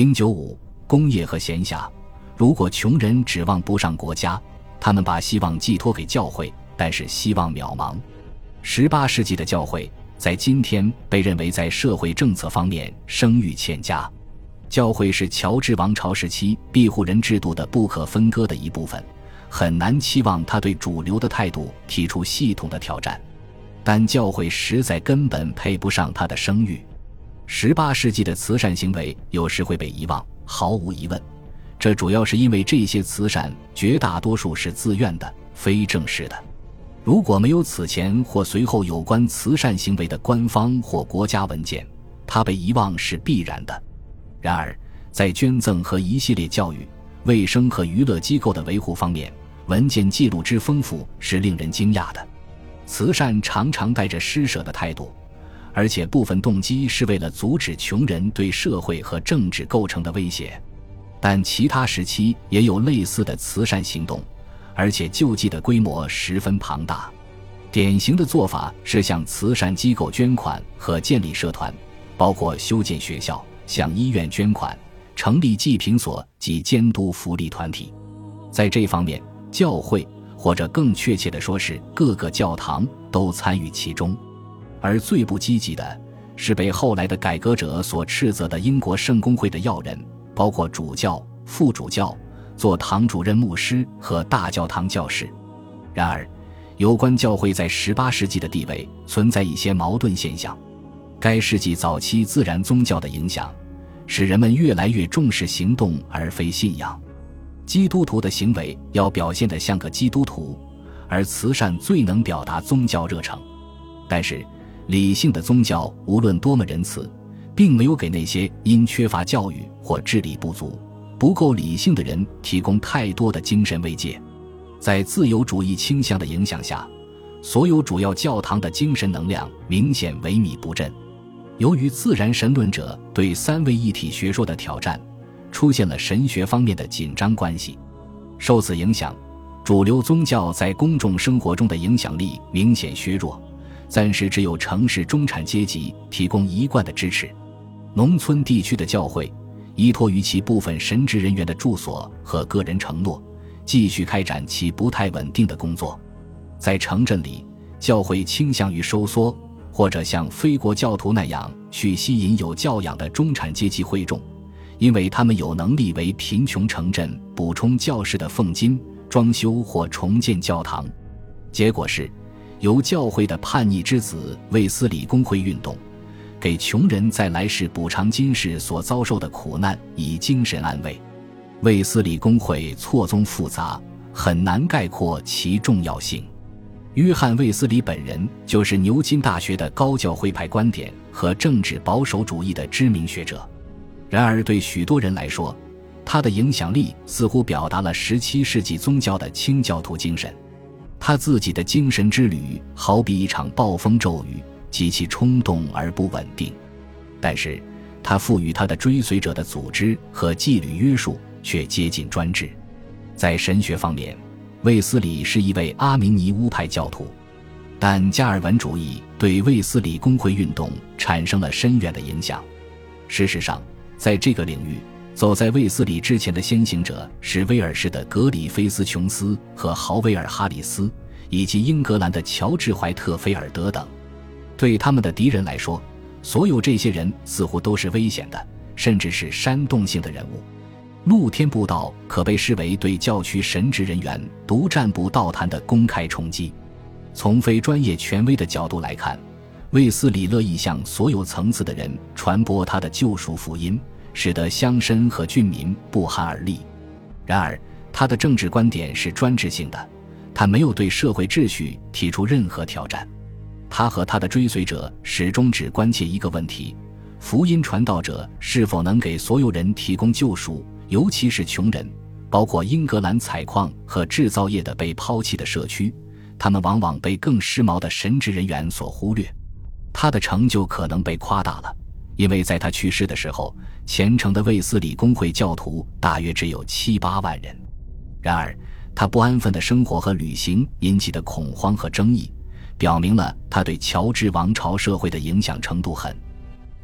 零九五工业和闲暇，如果穷人指望不上国家，他们把希望寄托给教会，但是希望渺茫。十八世纪的教会在今天被认为在社会政策方面声誉欠佳。教会是乔治王朝时期庇护人制度的不可分割的一部分，很难期望他对主流的态度提出系统的挑战。但教会实在根本配不上他的声誉。十八世纪的慈善行为有时会被遗忘，毫无疑问，这主要是因为这些慈善绝大多数是自愿的、非正式的。如果没有此前或随后有关慈善行为的官方或国家文件，它被遗忘是必然的。然而，在捐赠和一系列教育、卫生和娱乐机构的维护方面，文件记录之丰富是令人惊讶的。慈善常常带着施舍的态度。而且部分动机是为了阻止穷人对社会和政治构成的威胁，但其他时期也有类似的慈善行动，而且救济的规模十分庞大。典型的做法是向慈善机构捐款和建立社团，包括修建学校、向医院捐款、成立济贫所及监督福利团体。在这方面，教会或者更确切地说是各个教堂都参与其中。而最不积极的是被后来的改革者所斥责的英国圣公会的要人，包括主教、副主教、做堂主任牧师和大教堂教士。然而，有关教会在18世纪的地位存在一些矛盾现象。该世纪早期自然宗教的影响，使人们越来越重视行动而非信仰。基督徒的行为要表现得像个基督徒，而慈善最能表达宗教热诚。但是，理性的宗教无论多么仁慈，并没有给那些因缺乏教育或智力不足、不够理性的人提供太多的精神慰藉。在自由主义倾向的影响下，所有主要教堂的精神能量明显萎靡不振。由于自然神论者对三位一体学说的挑战，出现了神学方面的紧张关系。受此影响，主流宗教在公众生活中的影响力明显削弱。暂时只有城市中产阶级提供一贯的支持，农村地区的教会依托于其部分神职人员的住所和个人承诺，继续开展其不太稳定的工作。在城镇里，教会倾向于收缩，或者像非国教徒那样去吸引有教养的中产阶级会众，因为他们有能力为贫穷城镇补充教室的俸金、装修或重建教堂。结果是。由教会的叛逆之子卫斯理公会运动，给穷人在来世补偿今世所遭受的苦难以精神安慰。卫斯理公会错综复杂，很难概括其重要性。约翰·卫斯理本人就是牛津大学的高教会派观点和政治保守主义的知名学者。然而，对许多人来说，他的影响力似乎表达了17世纪宗教的清教徒精神。他自己的精神之旅好比一场暴风骤雨，极其冲动而不稳定。但是，他赋予他的追随者的组织和纪律约束却接近专制。在神学方面，卫斯理是一位阿明尼乌派教徒，但加尔文主义对卫斯理公会运动产生了深远的影响。事实上，在这个领域，走在卫斯理之前的先行者是威尔士的格里菲斯琼斯和豪威尔哈里斯，以及英格兰的乔治怀特菲尔德等。对他们的敌人来说，所有这些人似乎都是危险的，甚至是煽动性的人物。露天布道可被视为对教区神职人员独占步道坛的公开冲击。从非专业权威的角度来看，卫斯理乐意向所有层次的人传播他的救赎福音。使得乡绅和郡民不寒而栗。然而，他的政治观点是专制性的，他没有对社会秩序提出任何挑战。他和他的追随者始终只关切一个问题：福音传道者是否能给所有人提供救赎，尤其是穷人，包括英格兰采矿和制造业的被抛弃的社区。他们往往被更时髦的神职人员所忽略。他的成就可能被夸大了。因为在他去世的时候，虔诚的卫斯理公会教徒大约只有七八万人。然而，他不安分的生活和旅行引起的恐慌和争议，表明了他对乔治王朝社会的影响程度很。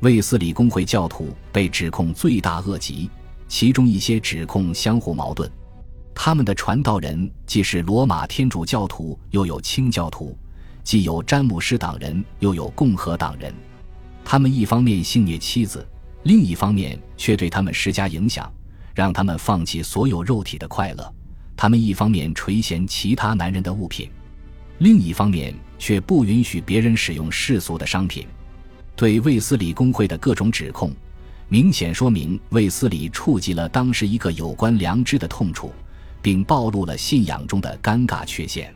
卫斯理公会教徒被指控罪大恶极，其中一些指控相互矛盾。他们的传道人既是罗马天主教徒，又有清教徒，既有詹姆斯党人，又有共和党人。他们一方面性虐妻子，另一方面却对他们施加影响，让他们放弃所有肉体的快乐。他们一方面垂涎其他男人的物品，另一方面却不允许别人使用世俗的商品。对卫斯理公会的各种指控，明显说明卫斯理触及了当时一个有关良知的痛处，并暴露了信仰中的尴尬缺陷。